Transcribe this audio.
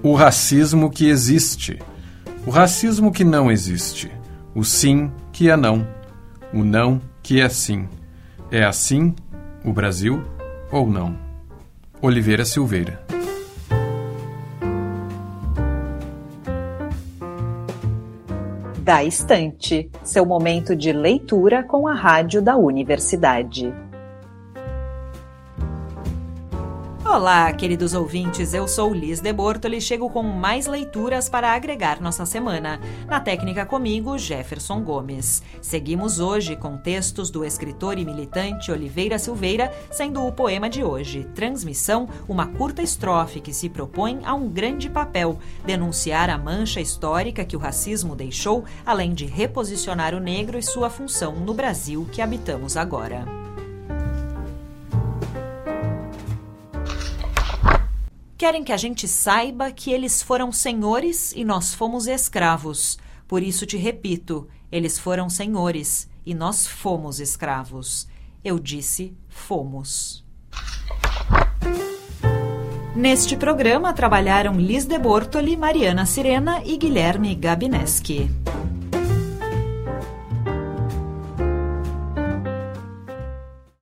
O racismo que existe. O racismo que não existe. O sim que é não. O não que é sim. É assim o Brasil ou não? Oliveira Silveira. Da Estante, seu momento de leitura com a rádio da universidade. Olá, queridos ouvintes, eu sou Liz de Bortoli e chego com mais leituras para agregar nossa semana. Na técnica comigo, Jefferson Gomes. Seguimos hoje com textos do escritor e militante Oliveira Silveira, sendo o poema de hoje, Transmissão, uma curta estrofe que se propõe a um grande papel, denunciar a mancha histórica que o racismo deixou, além de reposicionar o negro e sua função no Brasil que habitamos agora. Querem que a gente saiba que eles foram senhores e nós fomos escravos. Por isso te repito: eles foram senhores e nós fomos escravos. Eu disse fomos. Neste programa trabalharam Liz de Bortoli, Mariana Sirena e Guilherme Gabineski.